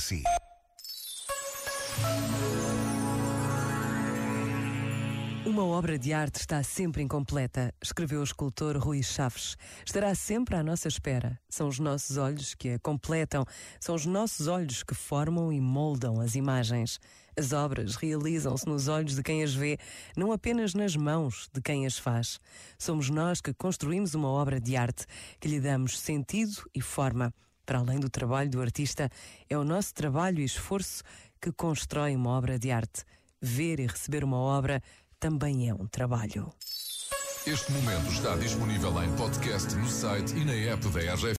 si. Uma obra de arte está sempre incompleta, escreveu o escultor Rui Chaves. Estará sempre à nossa espera. São os nossos olhos que a completam, são os nossos olhos que formam e moldam as imagens. As obras realizam-se nos olhos de quem as vê, não apenas nas mãos de quem as faz. Somos nós que construímos uma obra de arte, que lhe damos sentido e forma. Para além do trabalho do artista, é o nosso trabalho e esforço que constrói uma obra de arte. Ver e receber uma obra também é um trabalho. Este momento está disponível em podcast no site e na app da RGF.